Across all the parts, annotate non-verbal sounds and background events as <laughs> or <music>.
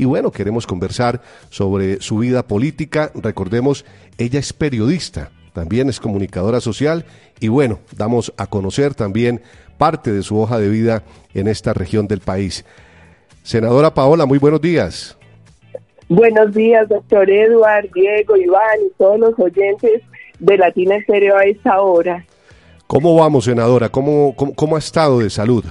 y bueno, queremos conversar sobre su vida política. Recordemos, ella es periodista, también es comunicadora social y bueno, damos a conocer también parte de su hoja de vida en esta región del país. Senadora Paola, muy buenos días. Buenos días, doctor Eduard, Diego, Iván y todos los oyentes de Latina Estéreo a esta hora. ¿Cómo vamos, senadora? ¿Cómo, cómo, ha estado de salud?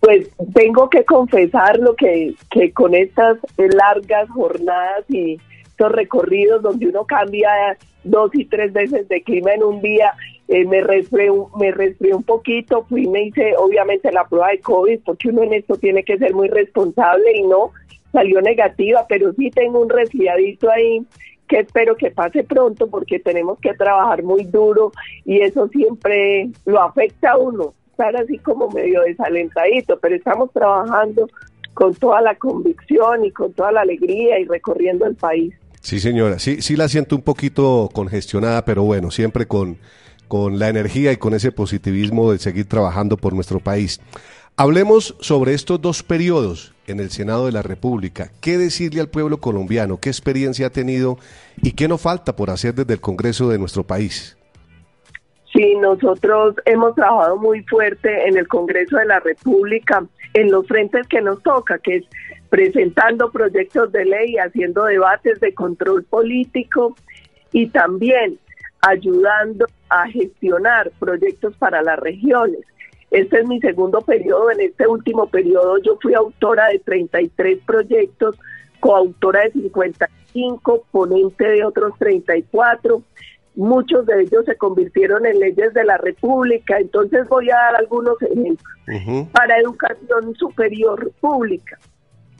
Pues tengo que confesar lo que, que con estas largas jornadas y estos recorridos donde uno cambia dos y tres veces de clima en un día, eh, me resfrié me resfrié un poquito, fui me hice obviamente la prueba de COVID, porque uno en esto tiene que ser muy responsable y no salió negativa, pero sí tengo un resfriadito ahí que espero que pase pronto porque tenemos que trabajar muy duro y eso siempre lo afecta a uno, estar así como medio desalentadito, pero estamos trabajando con toda la convicción y con toda la alegría y recorriendo el país. Sí, señora, sí, sí la siento un poquito congestionada, pero bueno, siempre con, con la energía y con ese positivismo de seguir trabajando por nuestro país. Hablemos sobre estos dos periodos en el Senado de la República. ¿Qué decirle al pueblo colombiano? ¿Qué experiencia ha tenido y qué nos falta por hacer desde el Congreso de nuestro país? Sí, nosotros hemos trabajado muy fuerte en el Congreso de la República en los frentes que nos toca, que es presentando proyectos de ley, haciendo debates de control político y también ayudando a gestionar proyectos para las regiones. Este es mi segundo periodo. En este último periodo yo fui autora de 33 proyectos, coautora de 55, ponente de otros 34. Muchos de ellos se convirtieron en leyes de la República. Entonces voy a dar algunos ejemplos. Para educación superior pública.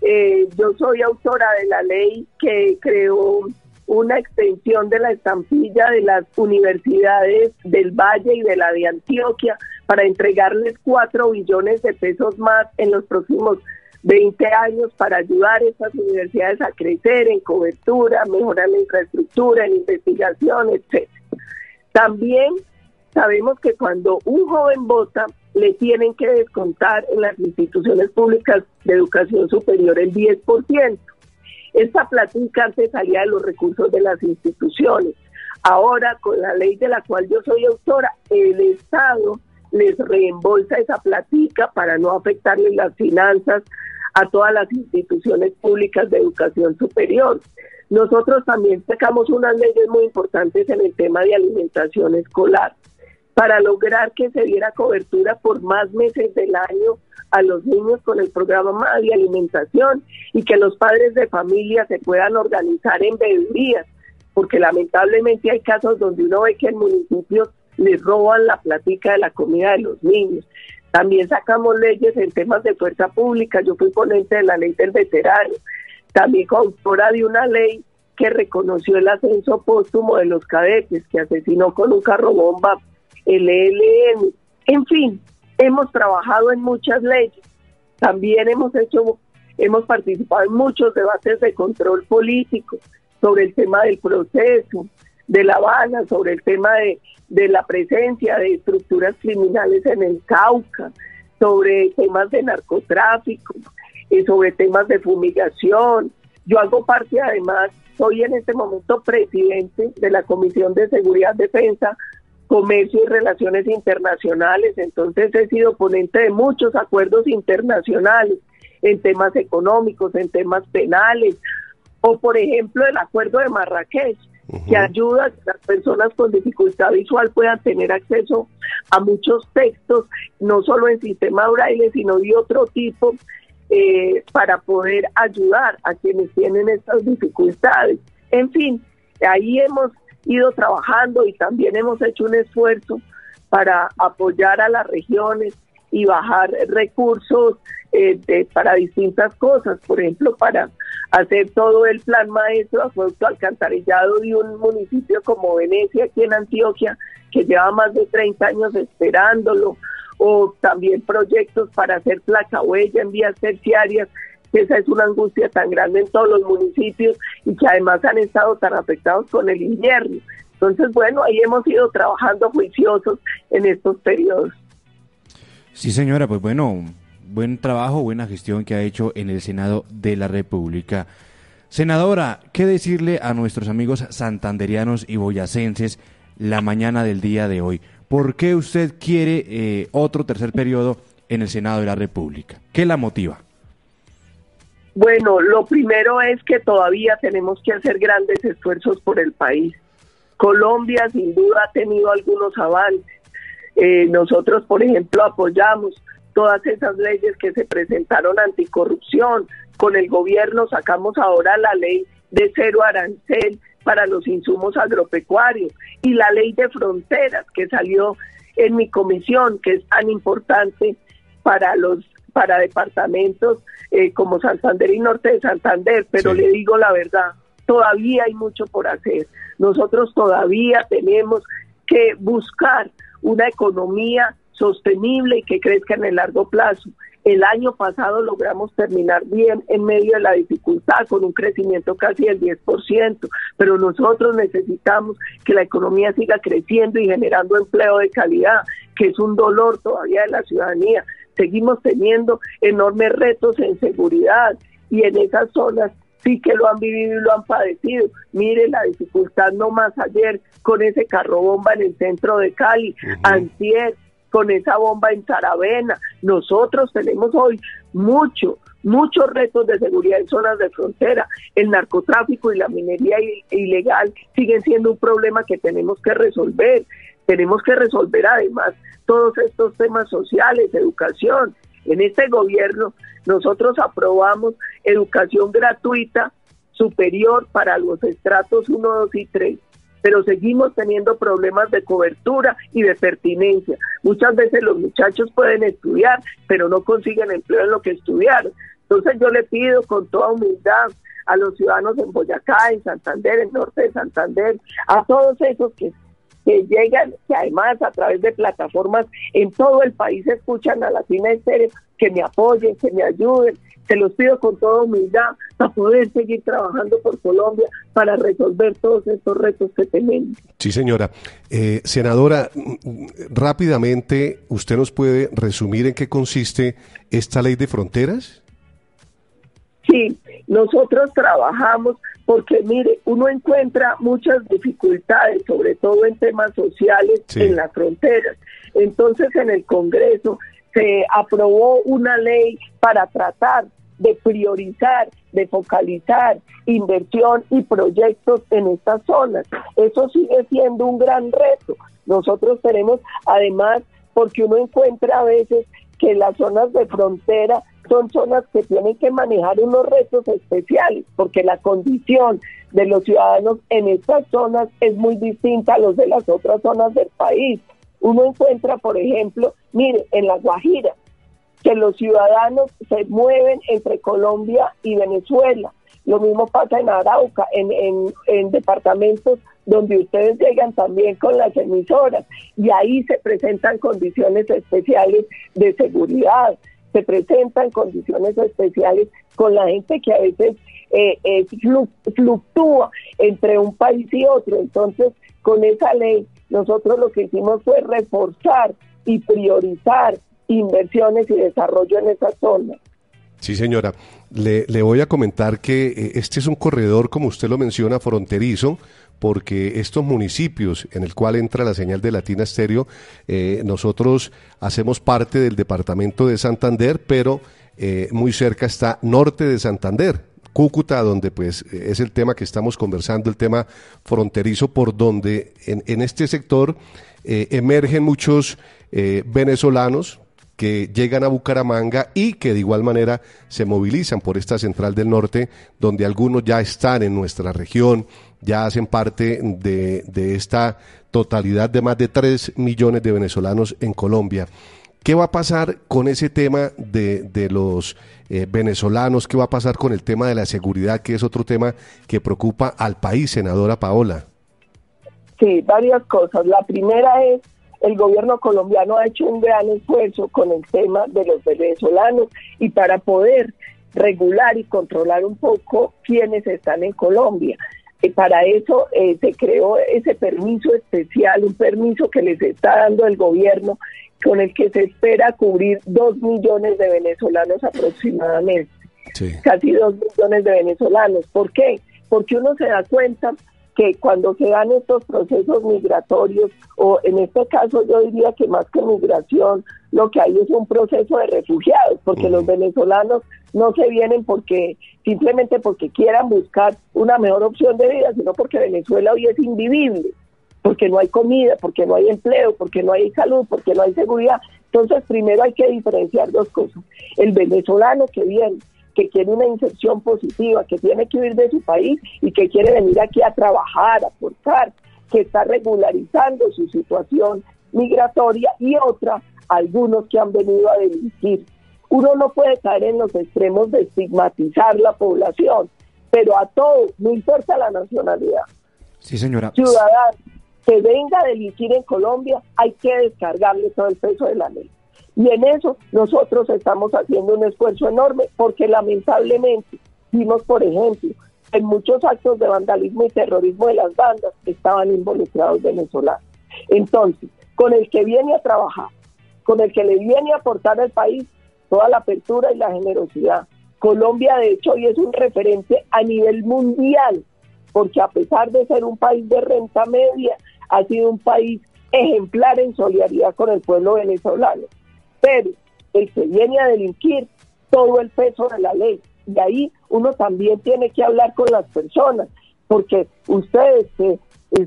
Eh, yo soy autora de la ley que creó una extensión de la estampilla de las universidades del Valle y de la de Antioquia para entregarles cuatro billones de pesos más en los próximos 20 años para ayudar a estas universidades a crecer en cobertura, mejorar la infraestructura, en investigación, etc. También sabemos que cuando un joven vota, le tienen que descontar en las instituciones públicas de educación superior el 10%. Esta platica antes salía de los recursos de las instituciones. Ahora, con la ley de la cual yo soy autora, el Estado les reembolsa esa platica para no afectarle las finanzas a todas las instituciones públicas de educación superior. Nosotros también sacamos unas leyes muy importantes en el tema de alimentación escolar para lograr que se diera cobertura por más meses del año a los niños con el programa de alimentación y que los padres de familia se puedan organizar en beberías, porque lamentablemente hay casos donde uno ve que el municipio les roban la platica de la comida de los niños. También sacamos leyes en temas de fuerza pública, yo fui ponente de la ley del veterano, también coautora de una ley que reconoció el ascenso póstumo de los cadetes, que asesinó con un carro bomba el ELN, en fin, hemos trabajado en muchas leyes, también hemos hecho, hemos participado en muchos debates de control político sobre el tema del proceso, de La Habana, sobre el tema de, de la presencia de estructuras criminales en el Cauca, sobre temas de narcotráfico, y sobre temas de fumigación. Yo hago parte además, soy en este momento presidente de la Comisión de Seguridad, Defensa, Comercio y Relaciones Internacionales, entonces he sido ponente de muchos acuerdos internacionales en temas económicos, en temas penales, o por ejemplo el acuerdo de Marrakech, que ayuda a que las personas con dificultad visual puedan tener acceso a muchos textos, no solo en sistema braille, sino de otro tipo, eh, para poder ayudar a quienes tienen estas dificultades. En fin, ahí hemos ido trabajando y también hemos hecho un esfuerzo para apoyar a las regiones y bajar recursos eh, para distintas cosas, por ejemplo, para hacer todo el plan maestro acuerdo alcantarillado de un municipio como Venecia, aquí en Antioquia, que lleva más de 30 años esperándolo, o también proyectos para hacer placa huella en vías terciarias esa es una angustia tan grande en todos los municipios y que además han estado tan afectados con el invierno. Entonces, bueno, ahí hemos ido trabajando juiciosos en estos periodos. Sí, señora, pues bueno, buen trabajo, buena gestión que ha hecho en el Senado de la República. Senadora, ¿qué decirle a nuestros amigos santanderianos y boyacenses la mañana del día de hoy? ¿Por qué usted quiere eh, otro tercer periodo en el Senado de la República? ¿Qué la motiva? Bueno, lo primero es que todavía tenemos que hacer grandes esfuerzos por el país. Colombia sin duda ha tenido algunos avances. Eh, nosotros, por ejemplo, apoyamos todas esas leyes que se presentaron anticorrupción. Con el gobierno sacamos ahora la ley de cero arancel para los insumos agropecuarios y la ley de fronteras que salió en mi comisión, que es tan importante para los para departamentos eh, como Santander y Norte de Santander, pero le digo la verdad, todavía hay mucho por hacer. Nosotros todavía tenemos que buscar una economía sostenible y que crezca en el largo plazo. El año pasado logramos terminar bien en medio de la dificultad con un crecimiento casi del 10%, pero nosotros necesitamos que la economía siga creciendo y generando empleo de calidad, que es un dolor todavía de la ciudadanía. Seguimos teniendo enormes retos en seguridad y en esas zonas sí que lo han vivido y lo han padecido. Mire la dificultad no más ayer con ese carro bomba en el centro de Cali, antier con esa bomba en Saravena. Nosotros tenemos hoy mucho, muchos retos de seguridad en zonas de frontera. El narcotráfico y la minería ilegal siguen siendo un problema que tenemos que resolver. Tenemos que resolver además todos estos temas sociales, educación. En este gobierno nosotros aprobamos educación gratuita superior para los estratos 1, 2 y 3 pero seguimos teniendo problemas de cobertura y de pertinencia. Muchas veces los muchachos pueden estudiar, pero no consiguen empleo en lo que estudiaron. Entonces yo le pido con toda humildad a los ciudadanos en Boyacá, en Santander, en Norte de Santander, a todos esos que, que llegan, que además a través de plataformas en todo el país escuchan a la Cine Estéreo, que me apoyen, que me ayuden, se los pido con toda humildad para poder seguir trabajando por Colombia para resolver todos estos retos que tenemos. Sí, señora. Eh, senadora, rápidamente, ¿usted nos puede resumir en qué consiste esta ley de fronteras? Sí, nosotros trabajamos porque, mire, uno encuentra muchas dificultades, sobre todo en temas sociales, en las fronteras. Entonces, en el Congreso se aprobó una ley para tratar de priorizar, de focalizar inversión y proyectos en estas zonas. Eso sigue siendo un gran reto. Nosotros tenemos, además, porque uno encuentra a veces que las zonas de frontera son zonas que tienen que manejar unos retos especiales, porque la condición de los ciudadanos en estas zonas es muy distinta a los de las otras zonas del país. Uno encuentra, por ejemplo, mire, en La Guajira, que los ciudadanos se mueven entre Colombia y Venezuela. Lo mismo pasa en Arauca, en, en, departamentos donde ustedes llegan también con las emisoras y ahí se presentan condiciones especiales de seguridad, se presentan condiciones especiales con la gente que a veces eh, eh, fluctúa entre un país y otro. Entonces, con esa ley, nosotros lo que hicimos fue reforzar y priorizar inversiones y desarrollo en esa zona. Sí, señora. Le, voy a comentar que eh, este es un corredor, como usted lo menciona, fronterizo, porque estos municipios en el cual entra la señal de Latina Estéreo, eh, nosotros hacemos parte del departamento de Santander, pero eh, muy cerca está norte de Santander, Cúcuta, donde pues es el tema que estamos conversando, el tema fronterizo, por donde en, en este sector emergen muchos venezolanos que llegan a Bucaramanga y que de igual manera se movilizan por esta central del norte, donde algunos ya están en nuestra región, ya hacen parte de, de esta totalidad de más de 3 millones de venezolanos en Colombia. ¿Qué va a pasar con ese tema de, de los eh, venezolanos? ¿Qué va a pasar con el tema de la seguridad, que es otro tema que preocupa al país, senadora Paola? Sí, varias cosas. La primera es el gobierno colombiano ha hecho un gran esfuerzo con el tema de los venezolanos y para poder regular y controlar un poco quienes están en Colombia. Y para eso eh, se creó ese permiso especial, un permiso que les está dando el gobierno, con el que se espera cubrir dos millones de venezolanos aproximadamente. Casi dos millones de venezolanos. ¿Por qué? Porque uno se da cuenta que cuando se dan estos procesos migratorios, o en este caso yo diría que más que migración, lo que hay es un proceso de refugiados, porque los venezolanos no se vienen porque simplemente porque quieran buscar una mejor opción de vida, sino porque Venezuela hoy es invivible, porque no hay comida, porque no hay empleo, porque no hay salud, porque no hay seguridad. Entonces, primero hay que diferenciar dos cosas. El venezolano que viene que quiere una inserción positiva, que tiene que huir de su país y que quiere venir aquí a trabajar, a aportar, que está regularizando su situación migratoria y otra, algunos que han venido a delinquir. Uno no puede caer en los extremos de estigmatizar la población, pero a todos, no importa la nacionalidad. Sí, señora. Ciudadano que venga a delinquir en Colombia, hay que descargarle todo el peso de la ley. Y en eso nosotros estamos haciendo un esfuerzo enorme porque lamentablemente vimos, por ejemplo, en muchos actos de vandalismo y terrorismo de las bandas estaban involucrados venezolanos. Entonces, con el que viene a trabajar, con el que le viene a aportar al país toda la apertura y la generosidad. Colombia, de hecho, hoy es un referente a nivel mundial, porque a pesar de ser un país de renta media, ha sido un país ejemplar en solidaridad con el pueblo venezolano pero el que viene a delinquir, todo el peso de la ley. Y ahí uno también tiene que hablar con las personas, porque ustedes que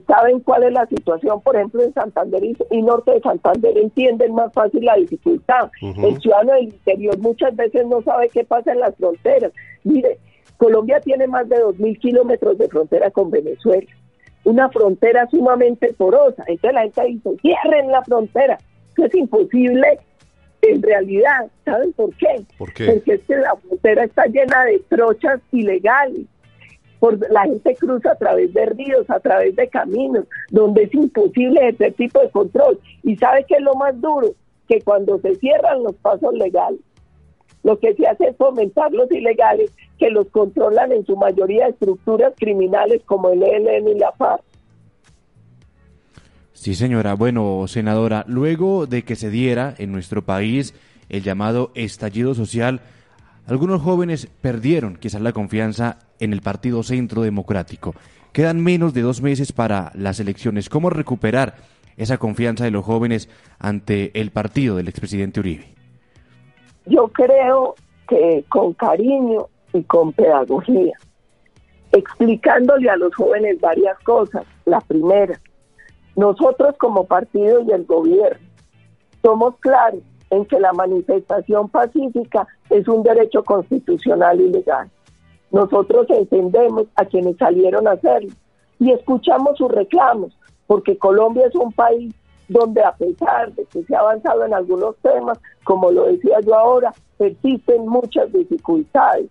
saben cuál es la situación, por ejemplo, en Santander y, norte de Santander entienden más fácil la dificultad. El ciudadano del interior muchas veces no sabe qué pasa en las fronteras. Mire, Colombia tiene más de 2.000 kilómetros de frontera con Venezuela, una frontera sumamente porosa. Entonces la gente dice, cierren la frontera. Eso es imposible en realidad, ¿saben por qué? Porque es que la frontera está llena de trochas ilegales. Por, la gente cruza a través de ríos, a través de caminos, donde es imposible ese tipo de control. ¿Y sabe qué es lo más duro? Que cuando se cierran los pasos legales, lo que se hace es fomentar los ilegales que los controlan en su mayoría estructuras criminales como el ELN y la FARC. Sí, señora. Bueno, senadora, luego de que se diera en nuestro país el llamado estallido social, algunos jóvenes perdieron quizás la confianza en el Partido Centro Democrático. Quedan menos de dos meses para las elecciones. ¿Cómo recuperar esa confianza de los jóvenes ante el partido del expresidente Uribe? Yo creo que con cariño y con pedagogía, explicándole a los jóvenes varias cosas. La primera, nosotros como partido y el gobierno somos claros en que la manifestación pacífica es un derecho constitucional y legal. Nosotros entendemos a quienes salieron a hacerlo y escuchamos sus reclamos, porque Colombia es un país donde a pesar de que se ha avanzado en algunos temas, como lo decía yo ahora, persisten muchas dificultades.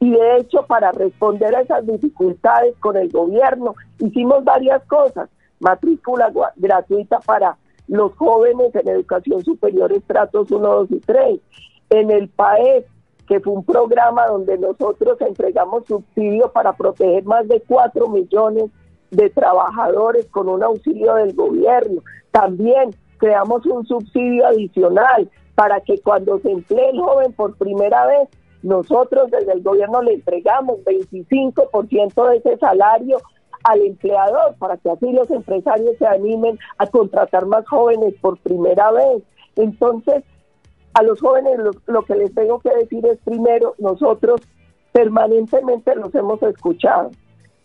Y de hecho, para responder a esas dificultades con el gobierno, hicimos varias cosas matrícula gratuita para los jóvenes en educación superior estratos 1, 2 y 3. En el PAES, que fue un programa donde nosotros entregamos subsidio para proteger más de 4 millones de trabajadores con un auxilio del gobierno. También creamos un subsidio adicional para que cuando se emplee el joven por primera vez, nosotros desde el gobierno le entregamos 25% de ese salario al empleador para que así los empresarios se animen a contratar más jóvenes por primera vez. Entonces, a los jóvenes lo, que les tengo que decir es primero, nosotros permanentemente los hemos escuchado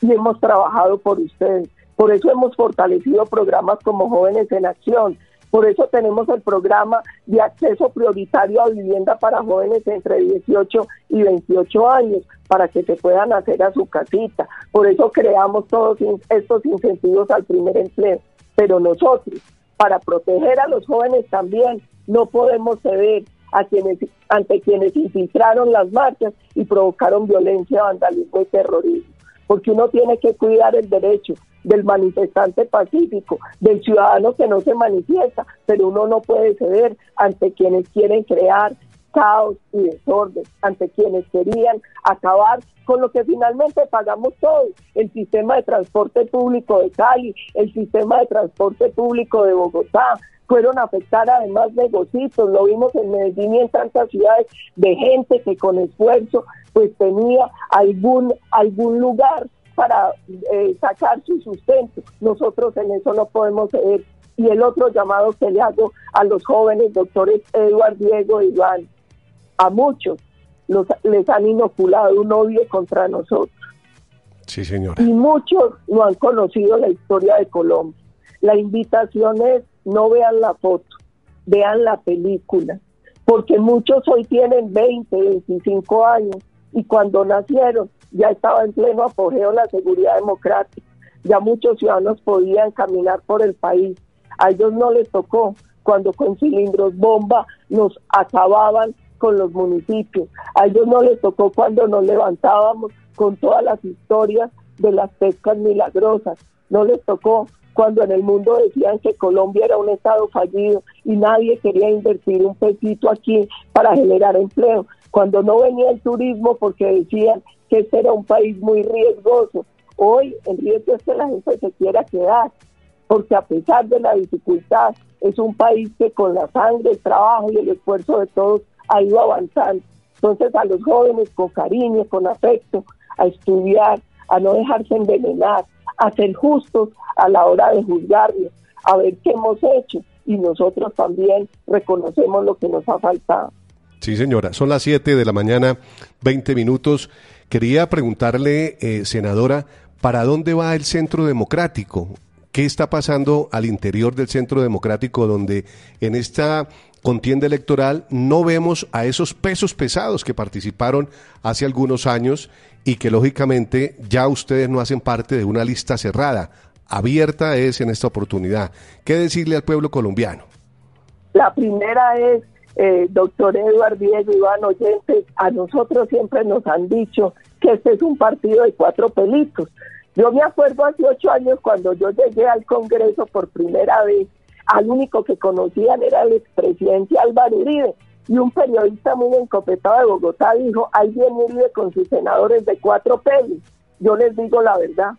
y hemos trabajado por ustedes. Por eso hemos fortalecido programas como Jóvenes en Acción, por eso tenemos el programa de acceso prioritario a vivienda para jóvenes entre 18 y 28 años, para que se puedan hacer a su casita. Por eso creamos todos estos incentivos al primer empleo. Pero nosotros, para proteger a los jóvenes también, no podemos ceder a quienes, ante quienes infiltraron las marchas y provocaron violencia, vandalismo y terrorismo. Porque uno tiene que cuidar el derecho del manifestante pacífico, del ciudadano que no se manifiesta, pero uno no puede ceder ante quienes quieren crear caos y desorden, ante quienes querían acabar con lo que finalmente pagamos todos, el sistema de transporte público de Cali, el sistema de transporte público de Bogotá, fueron a afectar además negocios, lo vimos en Medellín y en tantas ciudades de gente que con esfuerzo pues tenía algún, algún lugar para eh, sacar su sustento. Nosotros en eso no podemos ceder. Y el otro llamado que le hago a los jóvenes doctores Eduard, Diego y Iván, a muchos los, les han inoculado un odio contra nosotros. Sí, señora. Y muchos no han conocido la historia de Colombia. La invitación es no vean la foto, vean la película, porque muchos hoy tienen 20, 25 años y cuando nacieron ya estaba en pleno apogeo la seguridad democrática, ya muchos ciudadanos podían caminar por el país, a ellos no les tocó cuando con cilindros bomba nos acababan con los municipios, a ellos no les tocó cuando nos levantábamos con todas las historias de las pescas milagrosas, no les tocó cuando en el mundo decían que Colombia era un estado fallido y nadie quería invertir un pesito aquí para generar empleo, cuando no venía el turismo porque decían este era un país muy riesgoso. Hoy el riesgo es que la gente se quiera quedar, porque a pesar de la dificultad, es un país que con la sangre, el trabajo y el esfuerzo de todos ha ido avanzando. Entonces a los jóvenes con cariño, con afecto, a estudiar, a no dejarse envenenar, a ser justos a la hora de juzgarlos, a ver qué hemos hecho y nosotros también reconocemos lo que nos ha faltado. Sí, señora, son las 7 de la mañana, 20 minutos. Quería preguntarle, eh, senadora, ¿para dónde va el Centro Democrático? ¿Qué está pasando al interior del Centro Democrático donde en esta contienda electoral no vemos a esos pesos pesados que participaron hace algunos años y que lógicamente ya ustedes no hacen parte de una lista cerrada, abierta es en esta oportunidad. ¿Qué decirle al pueblo colombiano? La primera es, eh, doctor Eduardo Diego Iván Oyentes, a nosotros siempre nos han dicho que este es un partido de cuatro pelitos. Yo me acuerdo hace ocho años cuando yo llegué al Congreso por primera vez, al único que conocían era el expresidente Álvaro Uribe y un periodista muy encopetado de Bogotá dijo, ahí viene Uribe con sus senadores de cuatro pelos. Yo les digo la verdad,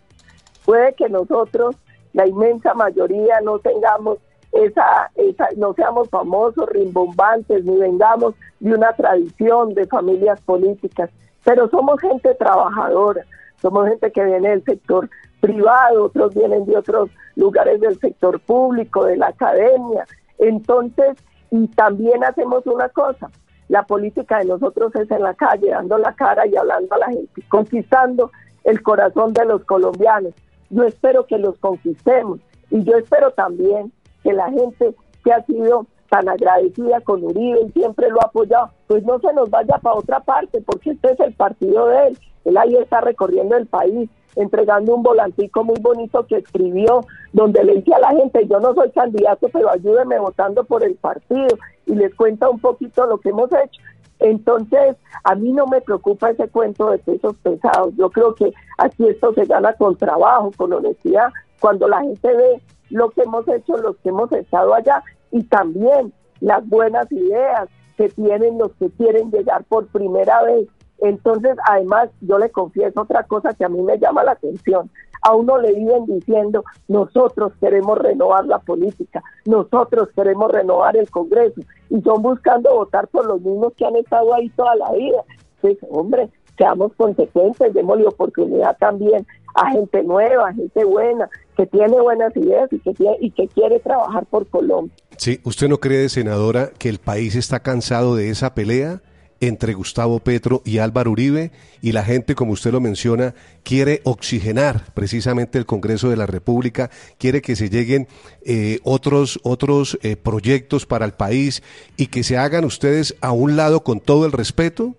puede que nosotros, la inmensa mayoría, no tengamos esa, esa, no seamos famosos, rimbombantes, ni vengamos de una tradición de familias políticas, pero somos gente trabajadora, somos gente que viene del sector privado, otros vienen de otros lugares del sector público, de la academia. Entonces, y también hacemos una cosa, la política de nosotros es en la calle, dando la cara y hablando a la gente, conquistando el corazón de los colombianos. Yo espero que los conquistemos y yo espero también que la gente que ha sido tan agradecida con Uribe y siempre lo ha apoyado, pues no se nos vaya para otra parte, porque este es el partido de él. Él ahí está recorriendo el país, entregando un volantico muy bonito que escribió, donde le dice a la gente, yo no soy candidato, pero ayúdeme votando por el partido, y les cuenta un poquito lo que hemos hecho. Entonces, a mí no me preocupa ese cuento de pesos pesados. Yo creo que aquí esto se gana con trabajo, con honestidad, cuando la gente ve lo que hemos hecho, los que hemos estado allá, y también las buenas ideas que tienen los que quieren llegar por primera vez entonces, además, yo le confieso otra cosa que a mí me llama la atención. A uno le viven diciendo, nosotros queremos renovar la política, nosotros queremos renovar el Congreso, y son buscando votar por los mismos que han estado ahí toda la vida. Entonces, hombre, seamos consecuentes, démosle oportunidad también a gente nueva, a gente buena, que tiene buenas ideas y que, tiene, y que quiere trabajar por Colombia. Sí, ¿usted no cree, senadora, que el país está cansado de esa pelea? entre Gustavo Petro y Álvaro Uribe y la gente, como usted lo menciona, quiere oxigenar precisamente el Congreso de la República, quiere que se lleguen eh, otros, otros eh, proyectos para el país y que se hagan ustedes a un lado con todo el respeto?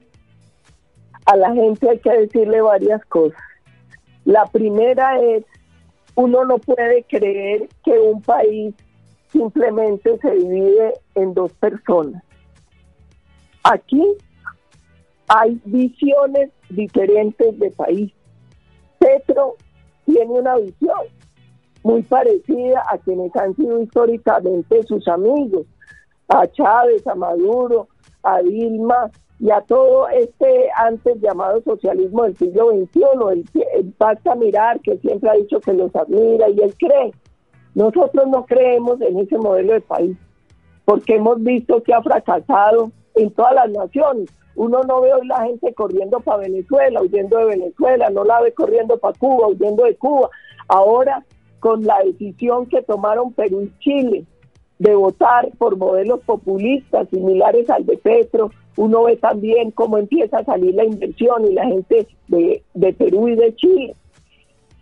A la gente hay que decirle varias cosas. La primera es, uno no puede creer que un país simplemente se divide en dos personas. Aquí hay visiones diferentes de país. Petro tiene una visión muy parecida a quienes han sido históricamente sus amigos, a Chávez, a Maduro, a Dilma y a todo este antes llamado socialismo del siglo XXI, el Pacta Mirar, que siempre ha dicho que los admira y él cree. Nosotros no creemos en ese modelo de país, porque hemos visto que ha fracasado en todas las naciones. Uno no ve hoy la gente corriendo para Venezuela, huyendo de Venezuela, no la ve corriendo para Cuba, huyendo de Cuba. Ahora, con la decisión que tomaron Perú y Chile de votar por modelos populistas similares al de Petro, uno ve también cómo empieza a salir la inversión y la gente de, Perú y de Chile.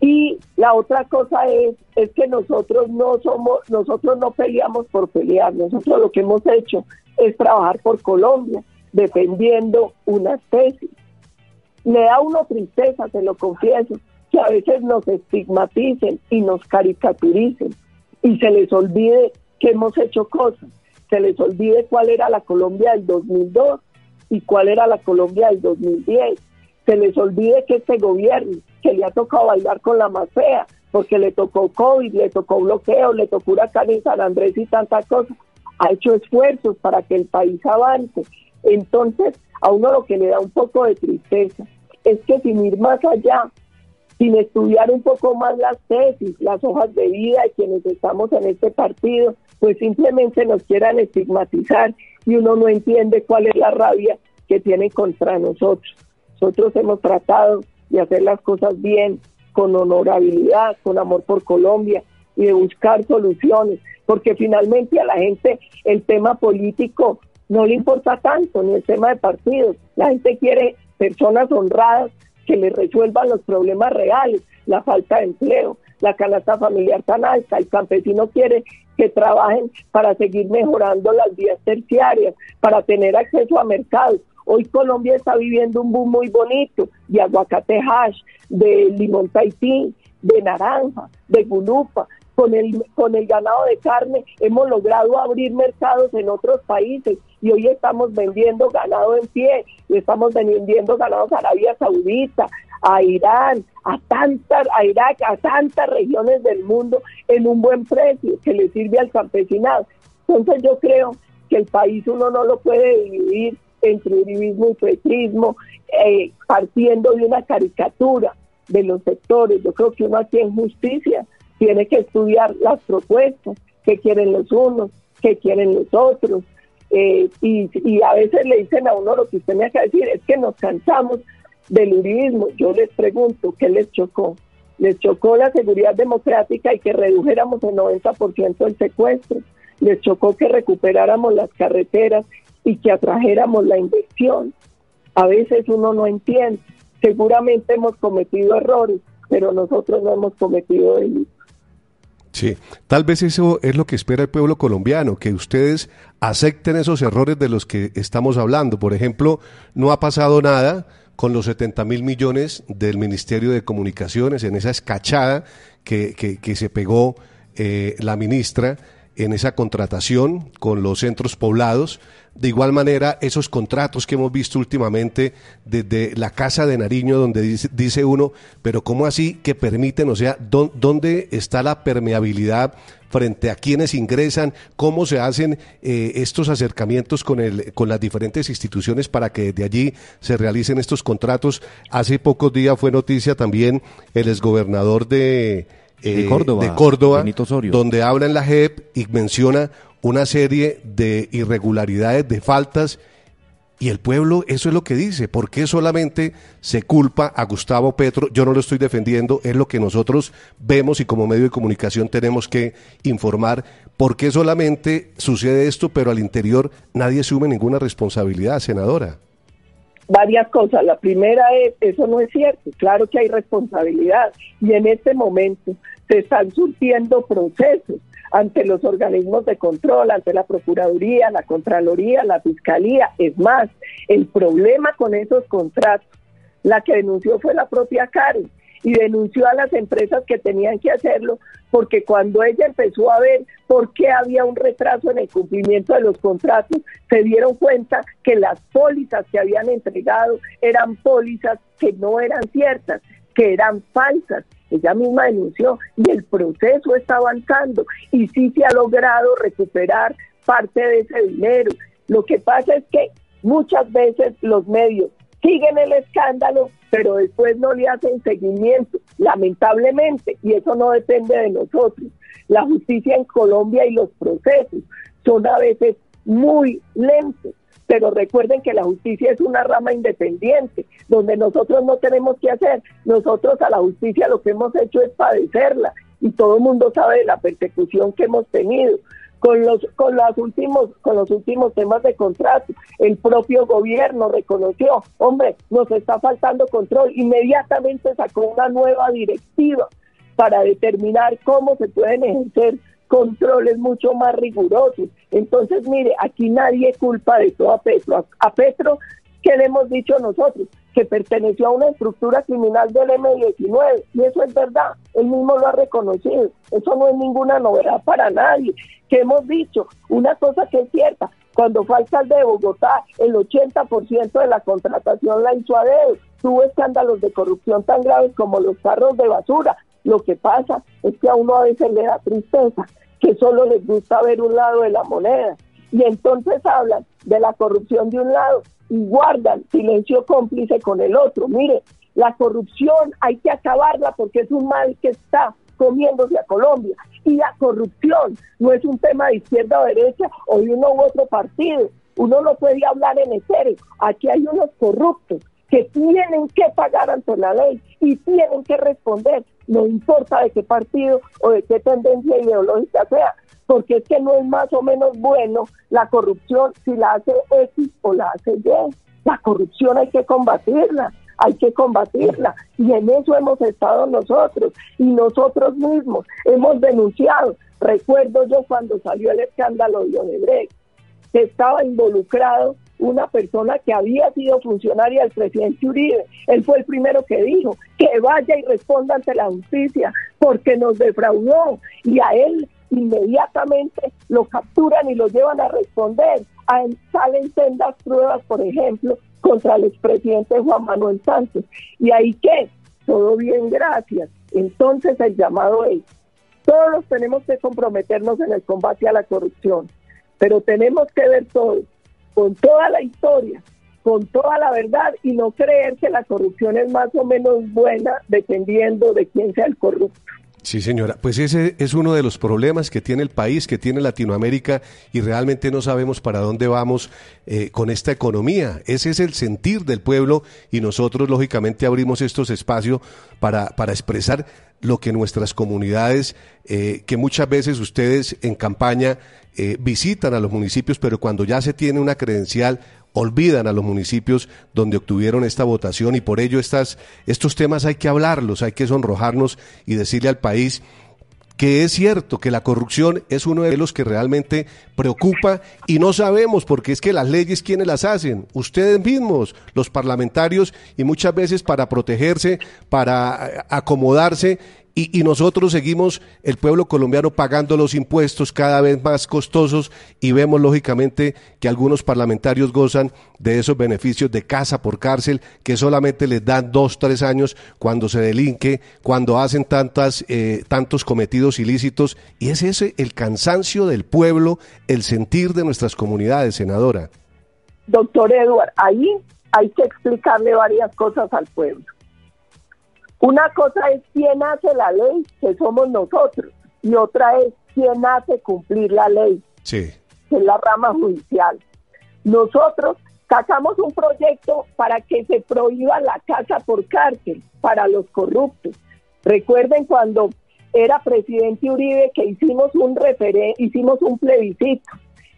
Y la otra cosa es, es que nosotros no somos, nosotros no peleamos por pelear, nosotros lo que hemos hecho es trabajar por Colombia, defendiendo una tesis. Me da uno tristeza, se lo confieso, que a veces nos estigmaticen y nos caricaturicen y se les olvide que hemos hecho cosas, se les olvide cuál era la Colombia del 2002 y cuál era la Colombia del 2010. Se les olvide que este gobierno, que le ha tocado bailar con la más fea, porque le tocó COVID, le tocó bloqueo, le tocó huracán en San Andrés y tantas cosas, ha hecho esfuerzos para que el país avance. Entonces, a uno lo que le da un poco de tristeza es que sin ir más allá, sin estudiar un poco más las tesis, las hojas de vida de quienes estamos en este partido, pues simplemente nos quieran estigmatizar y uno no entiende cuál es la rabia que tienen contra nosotros. Nosotros hemos tratado de hacer las cosas bien, con honorabilidad, con amor por Colombia y de buscar soluciones, porque finalmente a la gente el tema político no le importa tanto, ni el tema de partidos. La gente quiere personas honradas que le resuelvan los problemas reales, la falta de empleo, la canasta familiar tan alta, el campesino quiere que trabajen para seguir mejorando las vías terciarias, para tener acceso a mercados. Hoy Colombia está viviendo un boom muy bonito de aguacate hash, de limón tahití, de naranja, de gulupa. Con el, con el ganado de carne hemos logrado abrir mercados en otros países y hoy estamos vendiendo ganado en pie, y estamos vendiendo ganado a Arabia Saudita, a Irán, a tantas, a Irak, a tantas regiones del mundo en un buen precio que le sirve al campesinado. Entonces yo creo que el país uno no lo puede dividir entre uribismo y petrismo, eh, partiendo de una caricatura de los sectores. Yo creo que uno aquí en justicia tiene que estudiar las propuestas, qué quieren los unos, qué quieren los otros, eh, y, a veces le dicen a uno lo que usted me acaba de decir, es que nos cansamos del uribismo. Yo les pregunto, ¿qué les chocó? Les chocó la seguridad democrática y que redujéramos el 90% el secuestro. Les chocó que recuperáramos las carreteras y que atrajéramos la inversión. A veces uno no entiende. Seguramente hemos cometido errores, pero nosotros no hemos cometido delitos. Sí, tal vez eso es lo que espera el pueblo colombiano, que ustedes acepten esos errores de los que estamos hablando. Por ejemplo, no ha pasado nada con los 70 mil millones del Ministerio de Comunicaciones en esa escachada que, que, se pegó eh, la ministra en esa contratación con los centros poblados. De igual manera, esos contratos que hemos visto últimamente desde la Casa de Nariño, donde dice, uno, pero ¿cómo así que permiten? O sea, ¿dónde está la permeabilidad frente a quienes ingresan? ¿Cómo se hacen eh, estos acercamientos con, el, con las diferentes instituciones para que desde allí se realicen estos contratos? Hace pocos días fue noticia también el exgobernador de de eh, Córdoba, de Córdoba donde habla en la JEP y menciona una serie de irregularidades, de faltas, y el pueblo eso es lo que dice. ¿Por qué solamente se culpa a Gustavo Petro? Yo no lo estoy defendiendo, es lo que nosotros vemos y como medio de comunicación tenemos que informar. ¿Por qué solamente sucede esto, pero al interior nadie asume ninguna responsabilidad, senadora? varias cosas. La primera es, eso no es cierto, claro que hay responsabilidad y en este momento se están surtiendo procesos ante los organismos de control, ante la Procuraduría, la Contraloría, la Fiscalía. Es más, el problema con esos contratos, la que denunció fue la propia Karen y denunció a las empresas que tenían que hacerlo, porque cuando ella empezó a ver por qué había un retraso en el cumplimiento de los contratos, se dieron cuenta que las pólizas que habían entregado eran pólizas que no eran ciertas, que eran falsas. Ella misma denunció y el proceso está avanzando y sí se ha logrado recuperar parte de ese dinero. Lo que pasa es que muchas veces los medios siguen el escándalo, pero después no le hacen seguimiento, lamentablemente, y eso no depende de nosotros. la justicia en Colombia y los procesos son a veces muy lentos. Pero recuerden que la justicia es una rama independiente, donde nosotros no tenemos que hacer. Nosotros a la justicia lo que hemos hecho es padecerla y todo el mundo sabe de la persecución que hemos tenido con los con los últimos con los últimos temas de contrato el propio gobierno reconoció hombre nos está faltando control inmediatamente sacó una nueva directiva para determinar cómo se pueden ejercer controles mucho más rigurosos. Entonces mire aquí nadie culpa de todo a Petro. A, Petro qué le hemos dicho nosotros que perteneció a una estructura criminal del M19 y eso es verdad él mismo lo ha reconocido. Eso no es ninguna novedad para nadie. Que hemos dicho, una cosa que es cierta, cuando fue alcalde de Bogotá, el 80% de la contratación la hizo a dedo. Tuvo escándalos de corrupción tan graves como los carros de basura. Lo que pasa es que a uno a veces le da tristeza, que solo les gusta ver un lado de la moneda. Y entonces hablan de la corrupción de un lado y guardan silencio cómplice con el otro. Mire, la corrupción hay que acabarla porque es un mal que está comiéndose a Colombia. Y la corrupción no es un tema de izquierda o derecha o de uno u otro partido. Uno no puede hablar en serio. Aquí hay unos corruptos que tienen que pagar ante la ley y tienen que responder, no importa de qué partido o de qué tendencia ideológica sea, porque es que no es más o menos bueno la corrupción si la hace X o la hace Y. La corrupción hay que combatirla hay que combatirla. Y en eso hemos estado nosotros y nosotros mismos hemos denunciado. Recuerdo yo cuando salió el escándalo de Odebrecht, que estaba involucrado una persona que había sido funcionaria del presidente Uribe. Él fue el primero que dijo que vaya y responda ante la justicia porque nos defraudó y a él inmediatamente lo capturan y lo llevan a responder. salen sendas pruebas, por ejemplo, contra el expresidente Juan Manuel Santos. ¿Y ahí qué? Todo bien, gracias. Entonces el llamado es, todos tenemos que comprometernos en el combate a la corrupción, pero tenemos que ver todo, con toda la historia, con toda la verdad y no creer que la corrupción es más o menos buena dependiendo de quién sea el corrupto. Sí, señora. Pues ese es uno de los problemas que tiene el país, que tiene Latinoamérica, y realmente no sabemos para dónde vamos eh, con esta economía. Ese es el sentir del pueblo y nosotros, lógicamente, abrimos estos espacios para, para expresar lo que nuestras comunidades, eh, que muchas veces ustedes en campaña eh, visitan a los municipios, pero cuando ya se tiene una credencial olvidan a los municipios donde obtuvieron esta votación. Y por ello estas, estos temas hay que hablarlos, hay que sonrojarnos y decirle al país que es cierto que la corrupción es uno de los que realmente preocupa y no sabemos porque es que las leyes quienes las hacen, ustedes mismos, los parlamentarios y muchas veces para protegerse, para acomodarse y, nosotros seguimos, el pueblo colombiano, pagando los impuestos cada vez más costosos y vemos lógicamente que algunos parlamentarios gozan de esos beneficios de casa por cárcel que solamente les dan dos, tres años cuando se delinque, cuando hacen tantas, eh, tantos cometidos ilícitos. Y es ese el cansancio del pueblo, el sentir de nuestras comunidades, senadora. Doctor Edward, ahí hay que explicarle varias cosas al pueblo. Una cosa es quién hace la ley, que somos nosotros, y otra es quién hace cumplir la ley, sí. que es la rama judicial. Nosotros sacamos un proyecto para que se prohíba la casa por cárcel para los corruptos. Recuerden cuando era presidente Uribe que hicimos un referen hicimos un plebiscito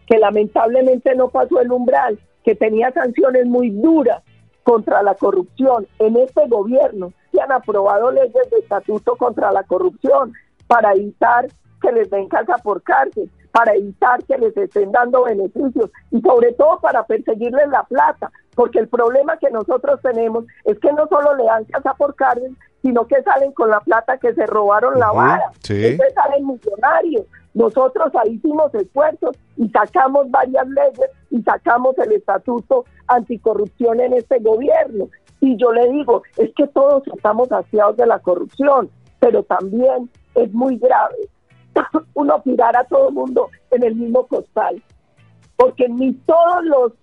que lamentablemente no pasó el umbral, que tenía sanciones muy duras contra la corrupción. En este gobierno se han aprobado leyes de estatuto contra la corrupción para evitar que les den casa por cárcel, para evitar que les estén dando beneficios y sobre todo para perseguirles la plata, porque el problema que nosotros tenemos es que no solo le dan casa por cárcel, sino que salen con la plata que se robaron la vara, que salen millonarios. Nosotros ahí hicimos esfuerzos y sacamos varias leyes y sacamos el estatuto anticorrupción en este gobierno. Y yo le digo, es que todos estamos saciados de la corrupción, pero también es muy grave <coughs> uno tirar a todo el mundo en el mismo costal, porque ni todos los,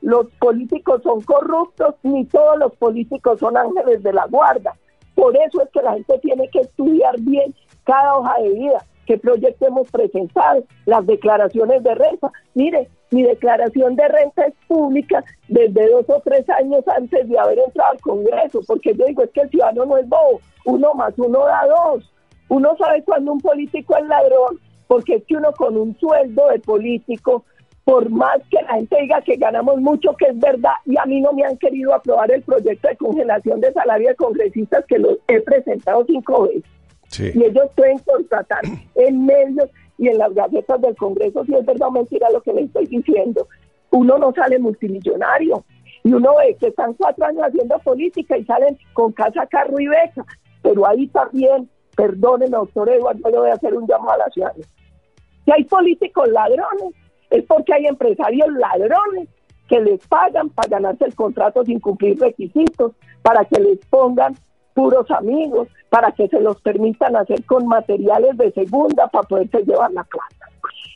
los políticos son corruptos, ni todos los políticos son ángeles de la guarda. Por eso es que la gente tiene que estudiar bien cada hoja de vida qué proyecto hemos presentado, las declaraciones de renta. Mire, mi declaración de renta es pública desde dos o tres años antes de haber entrado al Congreso, porque yo digo, es que el ciudadano no es bobo, uno más uno da dos. Uno sabe cuando un político es ladrón, porque es que uno con un sueldo de político, por más que la gente diga que ganamos mucho, que es verdad, y a mí no me han querido aprobar el proyecto de congelación de salario de congresistas que lo he presentado cinco veces. Y ellos pueden contratar en medios y en las gacetas del Congreso, si es verdad o mentira lo que le estoy diciendo. Uno no sale multimillonario. Y uno ve que están cuatro años haciendo política y salen con casa, carro y beca. Pero ahí también, perdónenme, doctor Eduardo, le voy a hacer un llamado a la ciudad. Si hay políticos ladrones, es porque hay empresarios ladrones que les pagan para ganarse el contrato sin cumplir requisitos, para que les pongan puros amigos, para que se los permitan hacer con materiales de segunda para poderse llevar la plata.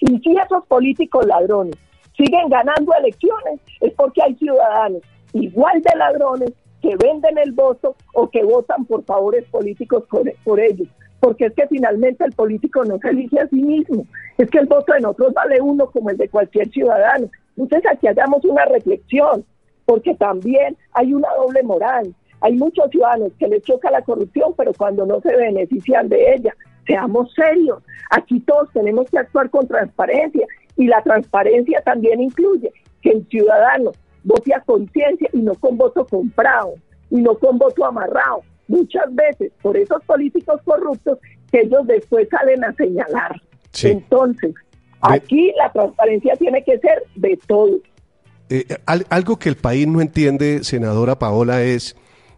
Y si esos políticos ladrones siguen ganando elecciones, es porque hay ciudadanos igual de ladrones que venden el voto o que votan por favores políticos por, por ellos. Porque es que finalmente el político no se elige a sí mismo. Es que el voto de nosotros vale uno como el de cualquier ciudadano. Entonces aquí hagamos una reflexión, porque también hay una doble moral. Hay muchos ciudadanos que les choca la corrupción, pero cuando no se benefician de ella, seamos serios. Aquí todos tenemos que actuar con transparencia y la transparencia también incluye que el ciudadano vote a conciencia y no con voto comprado y no con voto amarrado. Muchas veces por esos políticos corruptos que ellos después salen a señalar. Entonces, aquí la transparencia tiene que ser de todo. Eh, algo que el país no entiende, senadora Paola, es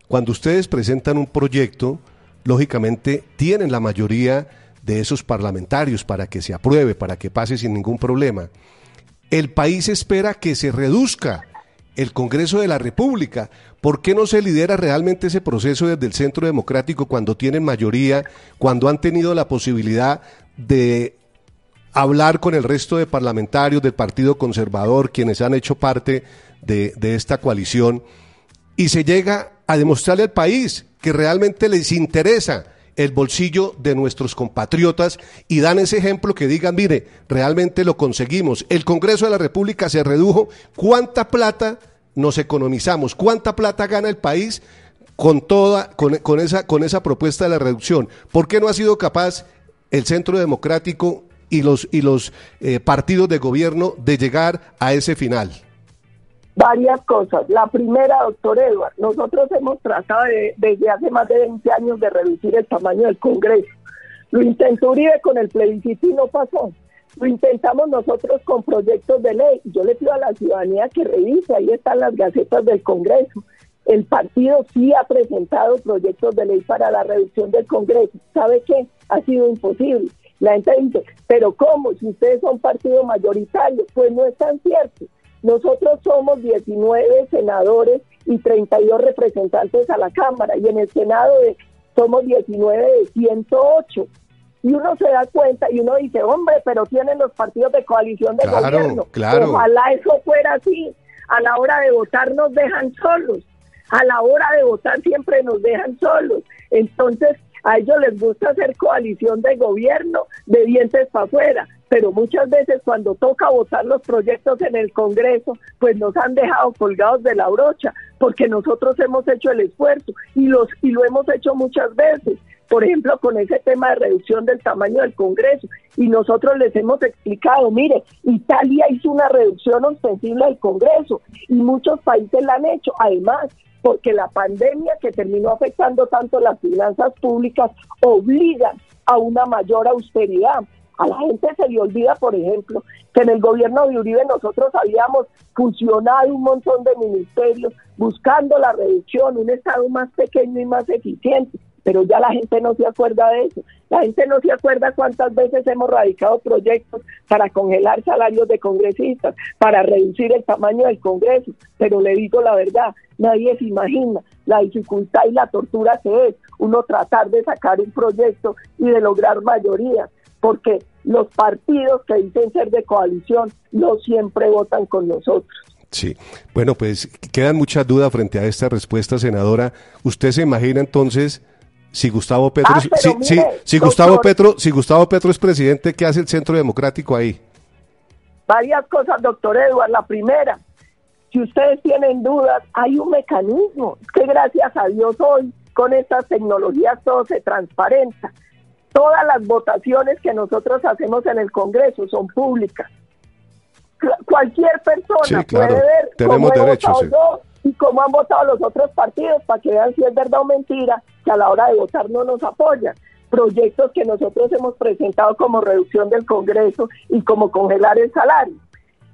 cuando ustedes presentan un proyecto, lógicamente tienen la mayoría de esos parlamentarios para que se apruebe, para que pase sin ningún problema. El país espera que se reduzca el Congreso de la República. ¿Por qué no se lidera realmente ese proceso desde el Centro Democrático cuando tienen mayoría, cuando han tenido la posibilidad de hablar con el resto de parlamentarios del Partido Conservador, quienes han hecho parte de, esta coalición, y se llega a demostrarle al país que realmente les interesa el bolsillo de nuestros compatriotas y dan ese ejemplo que digan, mire, realmente lo conseguimos. El Congreso de la República se redujo. ¿Cuánta plata nos economizamos? ¿Cuánta plata gana el país con toda, con, esa, con esa propuesta de la reducción? ¿Por qué no ha sido capaz el Centro Democrático y los, y los eh, partidos de gobierno de llegar a ese final? Varias cosas. La primera, doctor Edward, nosotros hemos tratado desde hace más de 20 años de reducir el tamaño del Congreso. Lo intentó Uribe con el plebiscito y no pasó. Lo intentamos nosotros con proyectos de ley. Yo le pido a la ciudadanía que revise, ahí están las gacetas del Congreso. El partido sí ha presentado proyectos de ley para la reducción del Congreso. ¿Sabe qué? Ha sido imposible. La gente pero ¿cómo? Si ustedes son partido mayoritario, pues no es tan cierto nosotros somos 19 senadores y 32 representantes a la Cámara y en el Senado somos 19 de 108. Y uno se da cuenta y uno dice, hombre, pero tienen los partidos de coalición de gobierno. Claro. Ojalá eso fuera así. A la hora de votar nos dejan solos. A la hora de votar siempre nos dejan solos. Entonces, a ellos les gusta hacer coalición de gobierno de dientes para afuera, pero muchas veces cuando toca votar los proyectos en el Congreso, pues nos han dejado colgados de la brocha, porque nosotros hemos hecho el esfuerzo y, los, y lo hemos hecho muchas veces. Por ejemplo, con ese tema de reducción del tamaño del Congreso. Y nosotros les hemos explicado, mire, Italia hizo una reducción ostensible del Congreso y muchos países la han hecho. Además, porque la pandemia que terminó afectando tanto las finanzas públicas obliga a una mayor austeridad. A la gente se le olvida, por ejemplo, que en el gobierno de Uribe nosotros habíamos funcionado un montón de ministerios buscando la reducción, un Estado más pequeño y más eficiente pero ya la gente no se acuerda de eso. La gente no se acuerda cuántas veces hemos radicado proyectos para congelar salarios de congresistas, para reducir el tamaño del Congreso, pero le digo la verdad, nadie se imagina la dificultad y la tortura que es uno tratar de sacar un proyecto y de lograr mayoría, porque los partidos que dicen ser de coalición no siempre votan con nosotros. Sí, bueno, pues quedan muchas dudas frente a esta respuesta, senadora. ¿Usted se imagina entonces Si Gustavo Petro, ah, si, Gustavo Petro, si Gustavo Petro es presidente, ¿qué hace el Centro Democrático ahí? Varias cosas, doctor Eduardo. La primera, si ustedes tienen dudas, hay un mecanismo que gracias a Dios hoy con estas tecnologías todo se transparenta. Todas las votaciones que nosotros hacemos en el Congreso son públicas. Cualquier persona puede ver Tenemos cómo derecho, yo y cómo han votado los otros partidos para que vean si es verdad o mentira que a la hora de votar no nos apoyan. Proyectos que nosotros hemos presentado como reducción del Congreso y como congelar el salario.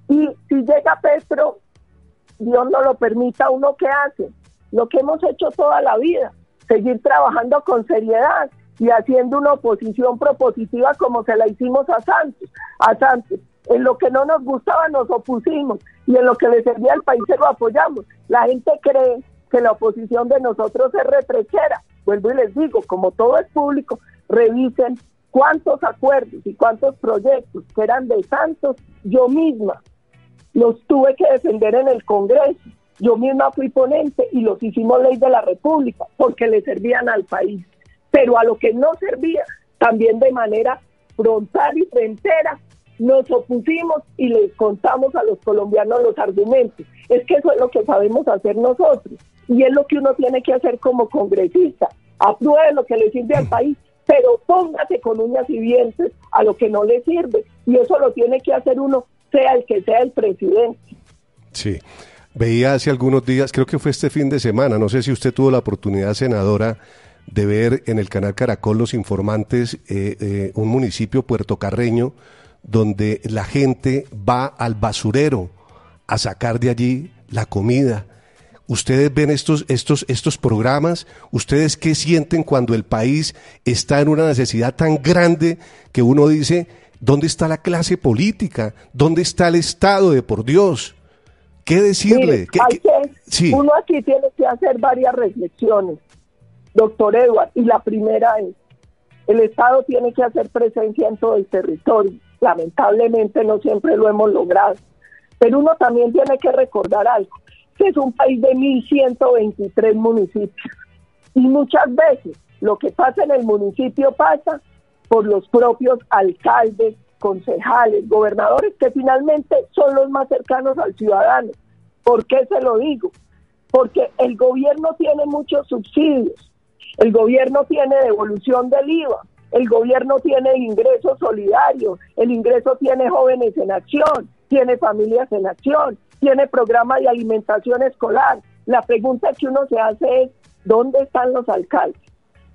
Y si llega Petro, Dios no lo permita, uno que hace lo que hemos hecho toda la vida, seguir trabajando con seriedad y haciendo una oposición propositiva como se la hicimos a Santos, a Santos. En lo que no nos gustaba nos opusimos y en lo que le servía al país se lo apoyamos. La gente cree que la oposición de nosotros es retrechera. Vuelvo y les digo, como todo es público, revisen cuántos acuerdos y cuántos proyectos que eran de Santos, yo misma los tuve que defender en el Congreso. Yo misma fui ponente y los hicimos ley de la República porque le servían al país. Pero a lo que no servía, también de manera frontal y frentera, nos opusimos y les contamos a los colombianos los argumentos. Es que eso es lo que sabemos hacer nosotros y es lo que uno tiene que hacer como congresista. Apruebe lo que le sirve al país, pero póngase con uñas y dientes a lo que no le sirve. Y eso lo tiene que hacer uno, sea el que sea el presidente. Sí. Veía hace algunos días, creo que fue este fin de semana, no sé si usted tuvo la oportunidad, senadora, de ver en el canal Caracol Los Informantes eh, eh, un municipio puertocarreño donde la gente va al basurero a sacar de allí la comida. Ustedes ven estos, estos, estos programas, ustedes qué sienten cuando el país está en una necesidad tan grande que uno dice, ¿dónde está la clase política? ¿Dónde está el Estado de por Dios? ¿Qué decirle? Uno aquí tiene que hacer varias reflexiones, doctor Edward, y la primera es, el Estado tiene que hacer presencia en todo el territorio lamentablemente no siempre lo hemos logrado. Pero uno también tiene que recordar algo, que es un país de 1.123 municipios. Y muchas veces lo que pasa en el municipio pasa por los propios alcaldes, concejales, gobernadores, que finalmente son los más cercanos al ciudadano. ¿Por qué se lo digo? Porque el gobierno tiene muchos subsidios, el gobierno tiene devolución del IVA, el gobierno tiene ingreso solidario, el ingreso tiene jóvenes en acción, tiene familias en acción, tiene programa de alimentación escolar. La pregunta que uno se hace es, ¿dónde están los alcaldes?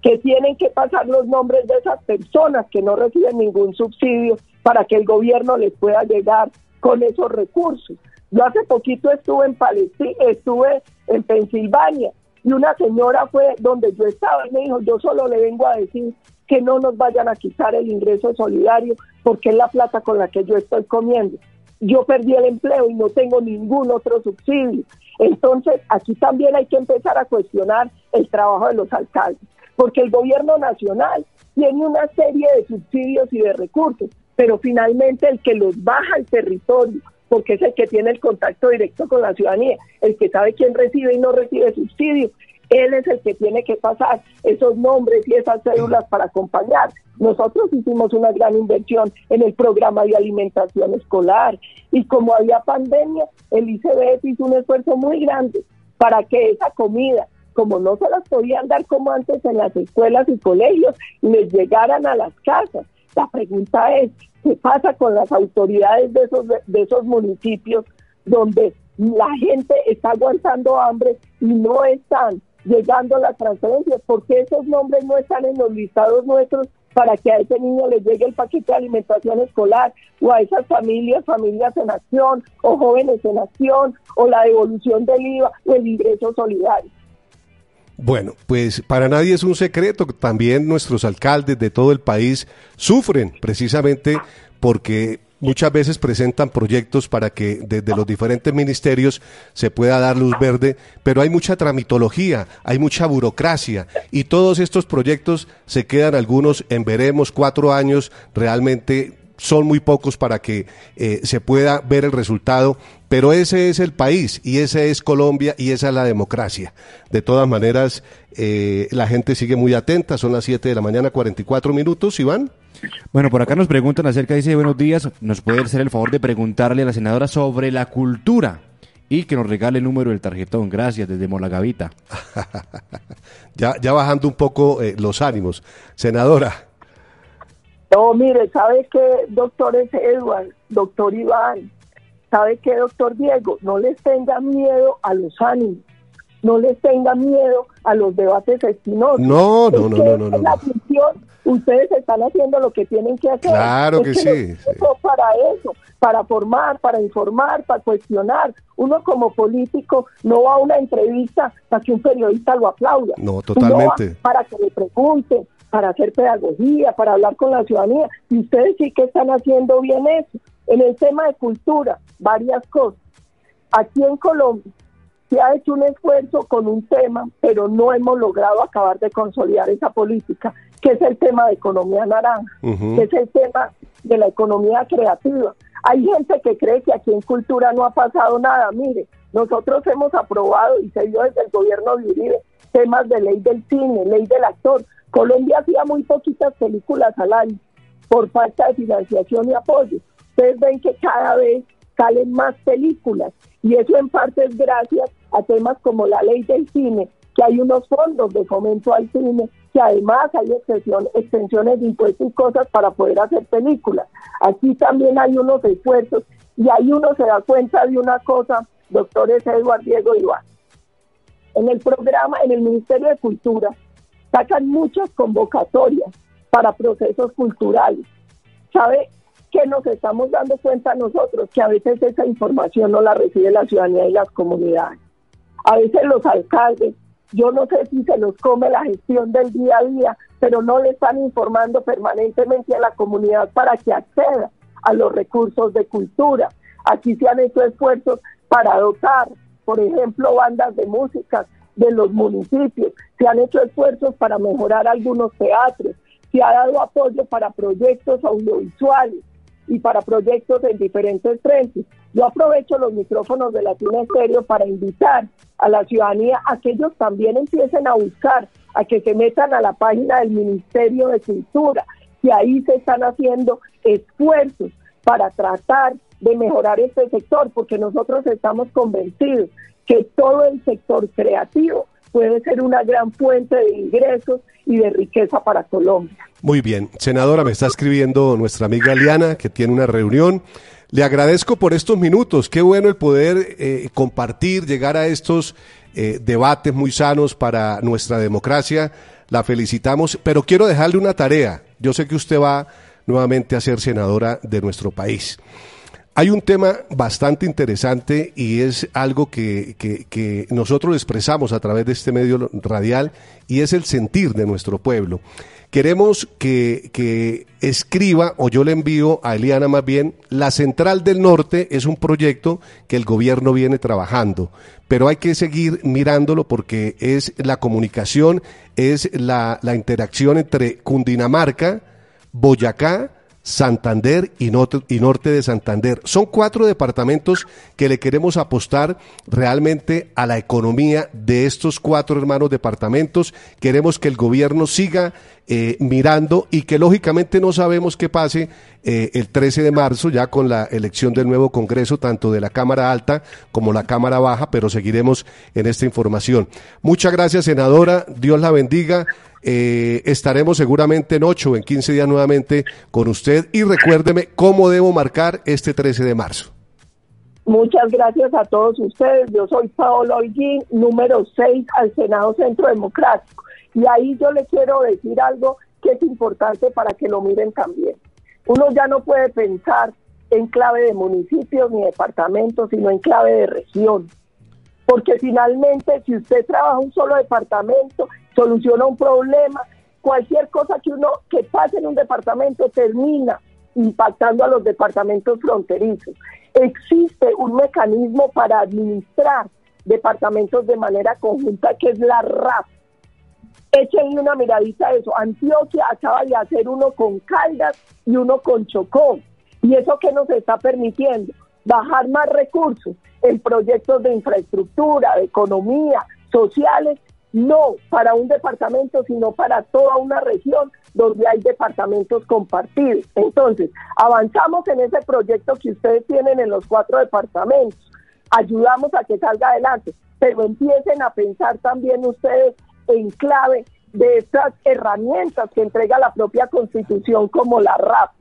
Que tienen que pasar los nombres de esas personas que no reciben ningún subsidio para que el gobierno les pueda llegar con esos recursos. Yo hace poquito estuve en Palestina, estuve en Pensilvania y una señora fue donde yo estaba y me dijo, yo solo le vengo a decir que no nos vayan a quitar el ingreso solidario porque es la plata con la que yo estoy comiendo. Yo perdí el empleo y no tengo ningún otro subsidio. Entonces, aquí también hay que empezar a cuestionar el trabajo de los alcaldes, porque el gobierno nacional tiene una serie de subsidios y de recursos, pero finalmente el que los baja al territorio, porque es el que tiene el contacto directo con la ciudadanía, el que sabe quién recibe y no recibe subsidios, él es el que tiene que pasar esos nombres y esas cédulas para acompañar. Nosotros hicimos una gran inversión en el programa de alimentación escolar y como había pandemia, el ICBF hizo un esfuerzo muy grande para que esa comida, como no se las podían dar como antes en las escuelas y colegios, les llegaran a las casas. La pregunta es, ¿qué pasa con las autoridades de esos, de esos municipios donde la gente está aguantando hambre y no están llegando las transferencias, porque esos nombres no están en los listados nuestros para que a ese niño le llegue el paquete de alimentación escolar o a esas familias, familias en acción o jóvenes en acción o la devolución del IVA o el ingreso solidario. Bueno, pues para nadie es un secreto, también nuestros alcaldes de todo el país sufren precisamente porque muchas veces presentan proyectos para que desde los diferentes ministerios se pueda dar luz verde, pero hay mucha tramitología, hay mucha burocracia y todos estos proyectos se quedan algunos en veremos cuatro años realmente son muy pocos para que eh, se pueda ver el resultado, pero ese es el país y esa es Colombia y esa es la democracia. De todas maneras, eh, la gente sigue muy atenta, son las 7 de la mañana, 44 minutos, Iván. Bueno, por acá nos preguntan acerca, dice, buenos días, nos puede hacer el favor de preguntarle a la senadora sobre la cultura y que nos regale el número del tarjetón. Gracias, desde Molagavita. <laughs> ya, ya bajando un poco eh, los ánimos. Senadora. No, mire, ¿sabe qué, doctor Edward, doctor Iván? ¿Sabe qué, doctor Diego? No les tengan miedo a los ánimos, no les tengan miedo a los debates espinosos. No, no, no, no, no, no. La función, ustedes están haciendo lo que tienen que hacer. Claro que, sí, Para eso, para formar, para informar, para cuestionar. Uno como político no va a una entrevista para que un periodista lo aplauda. No, totalmente. para que le pregunten, para hacer pedagogía, para hablar con la ciudadanía. Y ustedes sí que están haciendo bien eso. En el tema de cultura, varias cosas. Aquí en Colombia se ha hecho un esfuerzo con un tema, pero no hemos logrado acabar de consolidar esa política, que es el tema de economía naranja, que es el tema de la economía creativa. Hay gente que cree que aquí en cultura no ha pasado nada. Mire, nosotros hemos aprobado y se dio desde el gobierno de Uribe temas de ley del cine, ley del actor. Colombia hacía muy poquitas películas al año por falta de financiación y apoyo. Ustedes ven que cada vez salen más películas y eso en parte es gracias a temas como la ley del cine, que hay unos fondos de fomento al cine, que además hay extensiones de impuestos y cosas para poder hacer películas. Aquí también hay unos esfuerzos y ahí uno se da cuenta de una cosa, doctores Eduardo Diego Iván. En el programa, en el Ministerio de Cultura, sacan muchas convocatorias para procesos culturales. ¿Sabe qué nos estamos dando cuenta nosotros? Que a veces esa información no la recibe la ciudadanía y las comunidades. A veces los alcaldes, yo no sé si se los come la gestión del día a día, pero no le están informando permanentemente a la comunidad para que acceda a los recursos de cultura. Aquí se han hecho esfuerzos para dotar, por ejemplo, bandas de música de los municipios, se han hecho esfuerzos para mejorar algunos teatros, se ha dado apoyo para proyectos audiovisuales y para proyectos en diferentes frentes. Yo aprovecho los micrófonos de Latina Estéreo para invitar a la ciudadanía a que ellos también empiecen a buscar, a que se metan a la página del Ministerio de Cultura, que ahí se están haciendo esfuerzos para tratar de mejorar este sector, porque nosotros estamos convencidos que todo el sector creativo puede ser una gran fuente de ingresos y de riqueza para Colombia. Muy bien, senadora, me está escribiendo nuestra amiga Liana que tiene una reunión. Le agradezco por estos minutos, qué bueno el poder eh, compartir, llegar a estos eh, debates muy sanos para nuestra democracia. La felicitamos, pero quiero dejarle una tarea. Yo sé que usted va nuevamente a ser senadora de nuestro país. Hay un tema bastante interesante y es algo que, que, nosotros expresamos a través de este medio radial y es el sentir de nuestro pueblo. Queremos que, que, escriba, o yo le envío a Eliana más bien, la Central del Norte es un proyecto que el gobierno viene trabajando, pero hay que seguir mirándolo porque es la comunicación, es la, la interacción entre Cundinamarca, Boyacá, Santander y norte, de Santander. Son cuatro departamentos que le queremos apostar realmente a la economía de estos cuatro hermanos departamentos. Queremos que el gobierno siga eh, mirando y que lógicamente no sabemos qué pase eh, el 13 de marzo ya con la elección del nuevo Congreso, tanto de la Cámara Alta como la Cámara Baja, pero seguiremos en esta información. Muchas gracias, senadora. Dios la bendiga. Eh, estaremos seguramente en 8 o en 15 días nuevamente con usted y recuérdeme cómo debo marcar este 13 de marzo. Muchas gracias a todos ustedes. Yo soy Paolo Holguín, número 6 al Senado Centro Democrático. Y ahí yo le quiero decir algo que es importante para que lo miren también. Uno ya no puede pensar en clave de municipios ni departamentos, sino en clave de región. Porque finalmente, si usted trabaja un solo departamento soluciona un problema, cualquier cosa que uno que pase en un departamento termina impactando a los departamentos fronterizos. Existe un mecanismo para administrar departamentos de manera conjunta que es la RAP. Échenle una miradita a eso. Antioquia acaba de hacer uno con Caldas y uno con Chocó. ¿Y eso qué nos está permitiendo? Bajar más recursos en proyectos de infraestructura, de economía, sociales, no para un departamento, sino para toda una región donde hay departamentos compartidos. Entonces, avanzamos en ese proyecto que ustedes tienen en los cuatro departamentos, ayudamos a que salga adelante, pero empiecen a pensar también ustedes en clave de estas herramientas que entrega la propia Constitución como la RAP.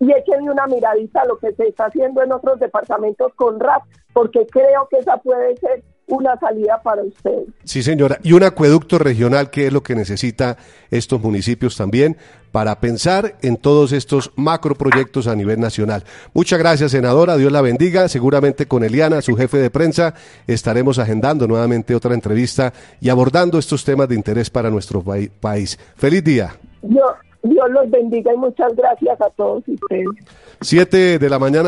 Y échenle una miradita a lo que se está haciendo en otros departamentos con RAP, porque creo que esa puede ser una salida para ustedes. Sí, señora. Y un acueducto regional, que es lo que necesita estos municipios también para pensar en todos estos macroproyectos a nivel nacional. Muchas gracias, senadora. Dios la bendiga. Seguramente con Eliana, su jefe de prensa, estaremos agendando nuevamente otra entrevista y abordando estos temas de interés para nuestro país. Feliz día. Dios los bendiga y muchas gracias a todos ustedes. Siete de la mañana.